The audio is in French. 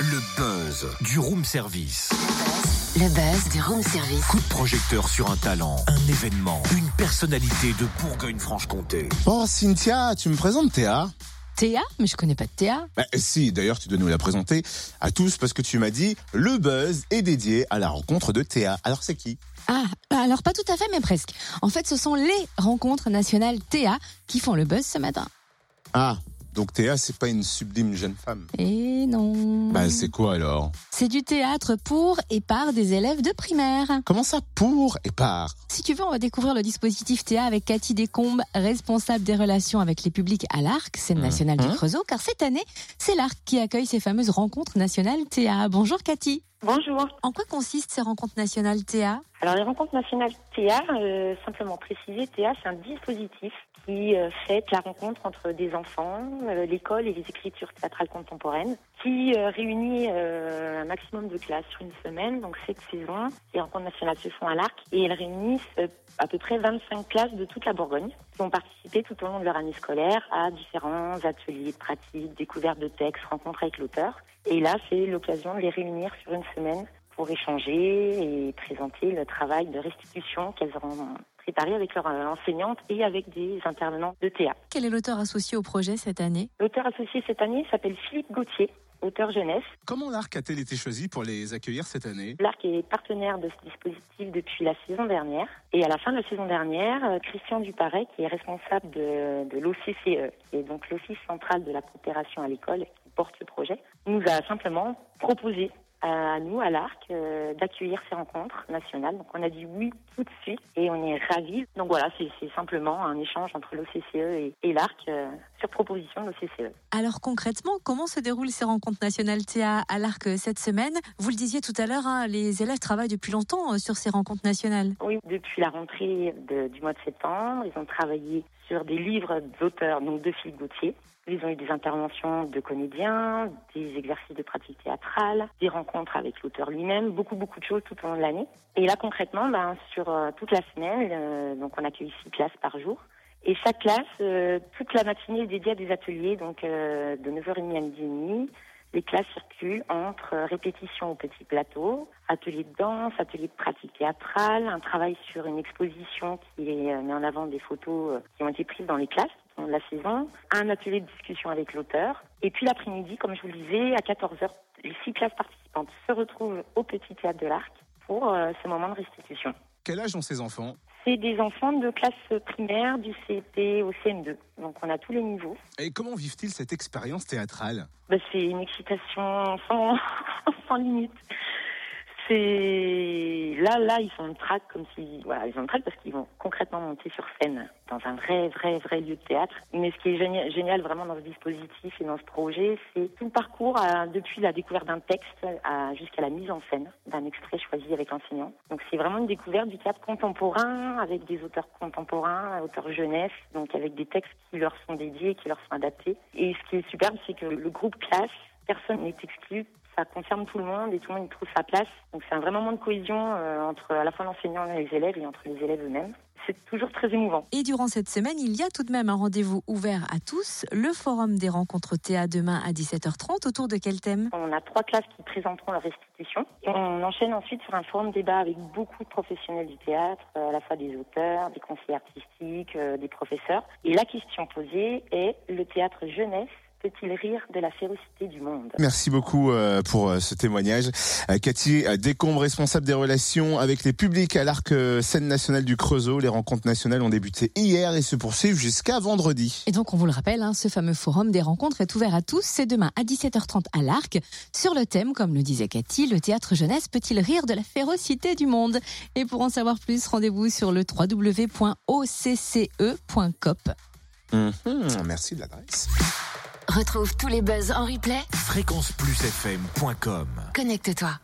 Le buzz du room service. Le buzz du room service. Coup de projecteur sur un talent, un événement, une personnalité de Bourgogne-Franche-Comté. Oh, Cynthia, tu me présentes Théa Théa Mais je connais pas de Théa. bah, Si, d'ailleurs, tu dois nous la présenter à tous parce que tu m'as dit le buzz est dédié à la rencontre de Théa. Alors, c'est qui? Ah, alors pas tout à fait, mais presque. En fait, ce sont les rencontres nationales Théa qui font le buzz ce matin. Ah, donc Théa, c'est pas une sublime jeune femme. Et non. Bah, c'est quoi alors? C'est du théâtre pour et par des élèves de primaire. Comment ça pour et par? Si tu veux, on va découvrir le dispositif Théa avec Cathy Descombes, responsable des relations avec les publics à l'Arc, scène nationale du Mhm. Creusot, car cette année, c'est l'Arc qui accueille ces fameuses rencontres nationales Théa. Bonjour Cathy. Bonjour. En quoi consistent ces rencontres nationales Théa? Alors les rencontres nationales ThéA, euh, simplement préciser, ThéA c'est un dispositif qui euh, fait la rencontre entre des enfants, euh, l'école et les écritures théâtrales contemporaines, qui euh, réunit un maximum de classes sur une semaine, donc cette saison. Les rencontres nationales se font à l'Arc et elles réunissent à peu près 25 classes de toute la Bourgogne qui ont participé tout au long de leur année scolaire à différents ateliers de pratique, découvertes de textes, rencontres avec l'auteur. Et là, c'est l'occasion de les réunir sur une semaine pour échanger et présenter le travail de restitution qu'elles auront préparé avec leur euh, enseignante et avec des intervenants de théâtre. Quel est l'auteur associé au projet cette année? L'auteur associé cette année s'appelle Philippe Gauthier, auteur jeunesse. Comment l'Arc a-t-elle été choisi pour les accueillir cette année? L'ARC est partenaire de ce dispositif depuis la saison dernière. Et à la fin de la saison dernière, euh, Christian Duparet, qui est responsable de, de l'OCCE, qui est donc l'Office central de la coopération à l'école, qui porte ce projet, nous a simplement proposé à nous, à l'ARC, euh, d'accueillir ces rencontres nationales. Donc on a dit oui tout de suite et on est ravis. Donc voilà, c'est simplement un échange entre l'OCCE et, et l'ARC euh, sur proposition de l'OCCE. Alors concrètement, comment se déroulent ces rencontres nationales Théa à l'Arc euh, cette semaine? Vous le disiez tout à l'heure, hein, les élèves travaillent depuis longtemps euh, sur ces rencontres nationales. Oui, depuis la rentrée de- du mois de septembre, ils ont travaillé sur des livres d'auteurs, donc de Philippe Gauthier. Ils ont eu des interventions de comédiens, des exercices de pratique théâtrale, des rencontres avec l'auteur lui-même, beaucoup beaucoup de choses tout au long de l'année. Et là concrètement, ben, sur euh, toute la semaine, euh, donc on accueille six classes par jour. Et chaque classe, euh, toute la matinée est dédiée à des ateliers, donc euh, de 9h30 à midi et demi. Les classes circulent entre euh, répétitions au petit plateau, ateliers de danse, ateliers de pratique théâtrale, un travail sur une exposition qui met en avant des photos qui ont été prises dans les classes de la saison, un atelier de discussion avec l'auteur. Et puis l'après-midi, comme je vous le disais, à 14h, les six classes participantes se retrouvent au petit théâtre de l'Arc pour ce moment de restitution. Quel âge ont ces enfants? C'est des enfants de classe primaire, du CP au CM2. Donc on a tous les niveaux. Et comment vivent-ils cette expérience théâtrale? Bah, c'est une excitation sans, sans limite. C'est là, là, ils sont en trac comme si, voilà, ils trac parce qu'ils vont concrètement monter sur scène dans un vrai, vrai, vrai lieu de théâtre. Mais ce qui est génial, vraiment dans ce dispositif et dans ce projet, c'est tout le parcours depuis la découverte d'un texte jusqu'à la mise en scène d'un extrait choisi avec l'enseignant. Donc c'est vraiment une découverte du théâtre contemporain avec des auteurs contemporains, auteurs jeunesse, donc avec des textes qui leur sont dédiés, qui leur sont adaptés. Et ce qui est superbe, c'est que le groupe classe, personne n'est exclu. Ça concerne tout le monde et tout le monde y trouve sa place. Donc c'est un vrai moment de cohésion euh, entre à la fois l'enseignant et les élèves et entre les élèves eux-mêmes. C'est toujours très émouvant. Et durant cette semaine, il y a tout de même un rendez-vous ouvert à tous, le forum des rencontres Théa demain à 17h30. Autour de quel thème? On a trois classes qui présenteront leur restitution. Et on enchaîne ensuite sur un forum débat avec beaucoup de professionnels du théâtre, euh, à la fois des auteurs, des conseillers artistiques, euh, des professeurs. Et la question posée est le théâtre jeunesse peut-il rire de la férocité du monde Merci beaucoup euh, pour euh, ce témoignage. Euh, Cathy Descombes, responsable des relations avec les publics à l'Arc Scène nationale du Creusot. Les rencontres nationales ont débuté hier et se poursuivent jusqu'à vendredi. Et donc, on vous le rappelle, hein, ce fameux forum des rencontres est ouvert à tous. C'est demain à 17h30 à l'Arc. Sur le thème, comme le disait Cathy, le théâtre jeunesse peut-il rire de la férocité du monde Et pour en savoir plus, rendez-vous sur le www.occe.coop. Mhm, merci de l'adresse. Retrouve tous les buzz en replay. Fréquenceplusfm.com Connecte-toi.